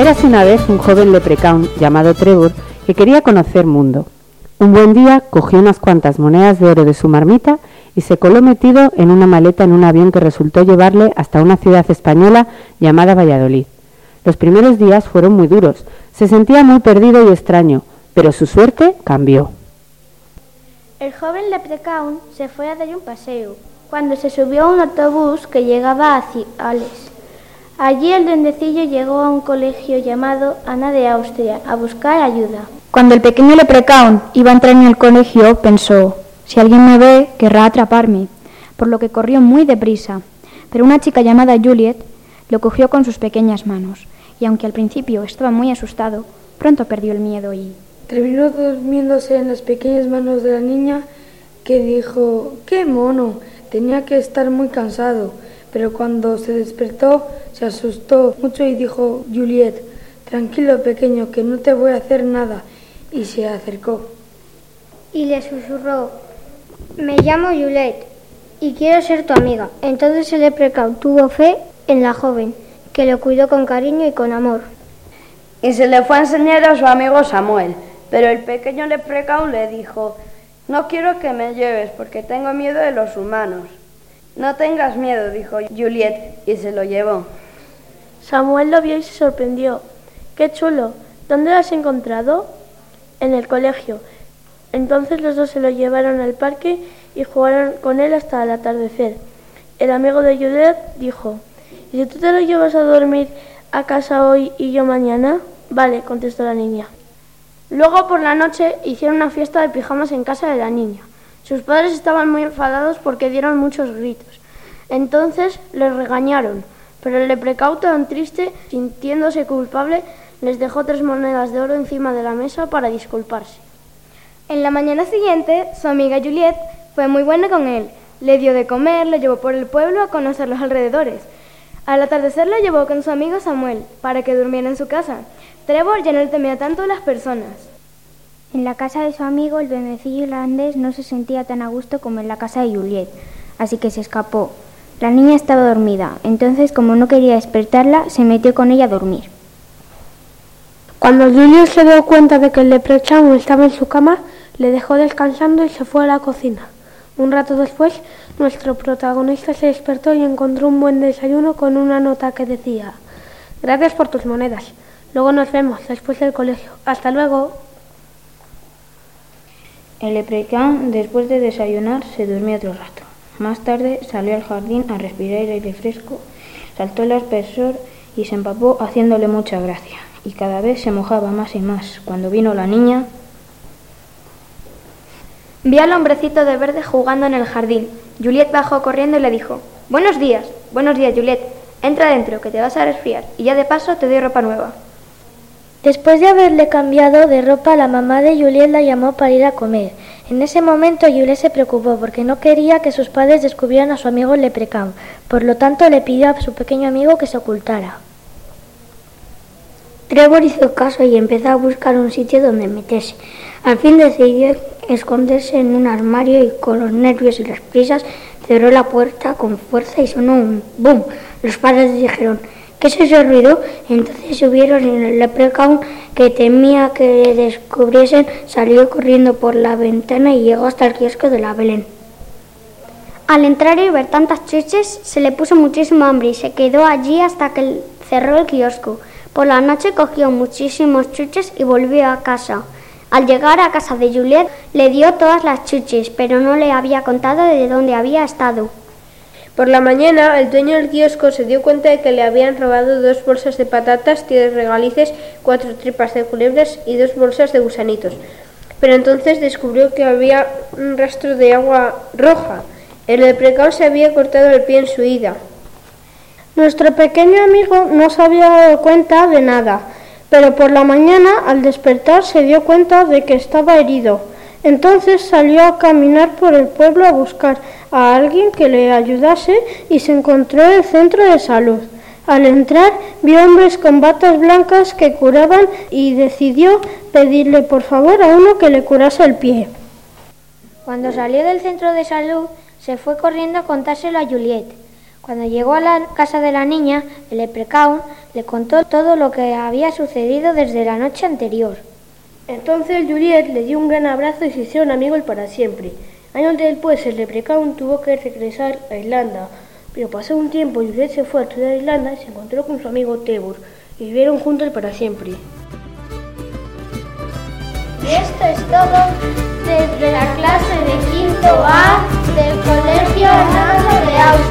Érase una vez un joven leprecaun llamado Trevor que quería conocer mundo. Un buen día cogió unas cuantas monedas de oro de su marmita y se coló metido en una maleta en un avión que resultó llevarle hasta una ciudad española llamada Valladolid. Los primeros días fueron muy duros. Se sentía muy perdido y extraño, pero su suerte cambió. El joven leprecaun se fue a dar un paseo cuando se subió a un autobús que llegaba a Ciales. Allí el duendecillo llegó a un colegio llamado Ana de Austria a buscar ayuda. Cuando el pequeño leprecaun iba a entrar en el colegio, pensó, si alguien me ve, querrá atraparme, por lo que corrió muy deprisa. Pero una chica llamada Juliet lo cogió con sus pequeñas manos, y aunque al principio estaba muy asustado, pronto perdió el miedo y... Terminó durmiéndose en las pequeñas manos de la niña, que dijo, ¡qué mono! Tenía que estar muy cansado. Pero cuando se despertó, se asustó mucho y dijo, Juliet, tranquilo pequeño, que no te voy a hacer nada. Y se acercó. Y le susurró, me llamo Juliet y quiero ser tu amiga. Entonces el leprecau tuvo fe en la joven, que lo cuidó con cariño y con amor. Y se le fue a enseñar a su amigo Samuel. Pero el pequeño leprecau le dijo, no quiero que me lleves porque tengo miedo de los humanos. No tengas miedo, dijo Juliet, y se lo llevó. Samuel lo vio y se sorprendió. ¡Qué chulo! ¿Dónde lo has encontrado? En el colegio. Entonces los dos se lo llevaron al parque y jugaron con él hasta el atardecer. El amigo de Juliet dijo, ¿y si tú te lo llevas a dormir a casa hoy y yo mañana? Vale, contestó la niña. Luego por la noche hicieron una fiesta de pijamas en casa de la niña. Sus padres estaban muy enfadados porque dieron muchos gritos. Entonces les regañaron, pero el leprecau tan triste, sintiéndose culpable, les dejó tres monedas de oro encima de la mesa para disculparse. En la mañana siguiente, su amiga Juliet fue muy buena con él. Le dio de comer, le llevó por el pueblo a conocer los alrededores. Al atardecer lo llevó con su amigo Samuel para que durmiera en su casa. Trevor ya no le temía tanto a las personas. En la casa de su amigo, el duendecillo irlandés no se sentía tan a gusto como en la casa de Juliet, así que se escapó. La niña estaba dormida, entonces como no quería despertarla, se metió con ella a dormir. Cuando Juliet se dio cuenta de que el leprechaun estaba en su cama, le dejó descansando y se fue a la cocina. Un rato después, nuestro protagonista se despertó y encontró un buen desayuno con una nota que decía, Gracias por tus monedas. Luego nos vemos después del colegio. Hasta luego. El leprechaun, después de desayunar, se durmió otro rato. Más tarde salió al jardín a respirar aire fresco, saltó el aspersor y se empapó haciéndole mucha gracia. Y cada vez se mojaba más y más. Cuando vino la niña... Vio al hombrecito de verde jugando en el jardín. Juliet bajó corriendo y le dijo, Buenos días, buenos días, Juliet. Entra dentro, que te vas a resfriar. Y ya de paso te doy ropa nueva. Después de haberle cambiado de ropa, la mamá de Juliet la llamó para ir a comer. En ese momento Juliet se preocupó porque no quería que sus padres descubrieran a su amigo Leprechaun. Por lo tanto, le pidió a su pequeño amigo que se ocultara. Trevor hizo caso y empezó a buscar un sitio donde meterse. Al fin decidió esconderse en un armario y con los nervios y las prisas cerró la puerta con fuerza y sonó un boom. Los padres dijeron, ¿qué es ese ruido? Entonces subieron en el leprechaun que temía que descubriesen, salió corriendo por la ventana y llegó hasta el kiosco de la Belén. Al entrar y ver tantas chuches, se le puso muchísimo hambre y se quedó allí hasta que cerró el kiosco. Por la noche cogió muchísimos chuches y volvió a casa. Al llegar a casa de Juliet le dio todas las chuches, pero no le había contado de dónde había estado. Por la mañana, el dueño del kiosco se dio cuenta de que le habían robado dos bolsas de patatas, diez regalices, cuatro tripas de culebras y dos bolsas de gusanitos. Pero entonces descubrió que había un rastro de agua roja. El leprechaun se había cortado el pie en su ida. Nuestro pequeño amigo no se había dado cuenta de nada, pero por la mañana al despertar se dio cuenta de que estaba herido. Entonces salió a caminar por el pueblo a buscar a alguien que le ayudase y se encontró el centro de salud. Al entrar vio hombres con batas blancas que curaban y decidió pedirle por favor a uno que le curase el pie. Cuando salió del centro de salud se fue corriendo a contárselo a Juliet. Cuando llegó a la casa de la niña, el leprecaun le contó todo lo que había sucedido desde la noche anterior. Entonces Juliet le dio un gran abrazo y se hicieron amigos para siempre. Años después, el leprecaun tuvo que regresar a Irlanda, pero pasó un tiempo y Juliet se fue a estudiar a Irlanda y se encontró con su amigo Tebur y vivieron juntos para siempre. Y esto es todo desde la clase de quinto A del Colegio Hernando de Austria.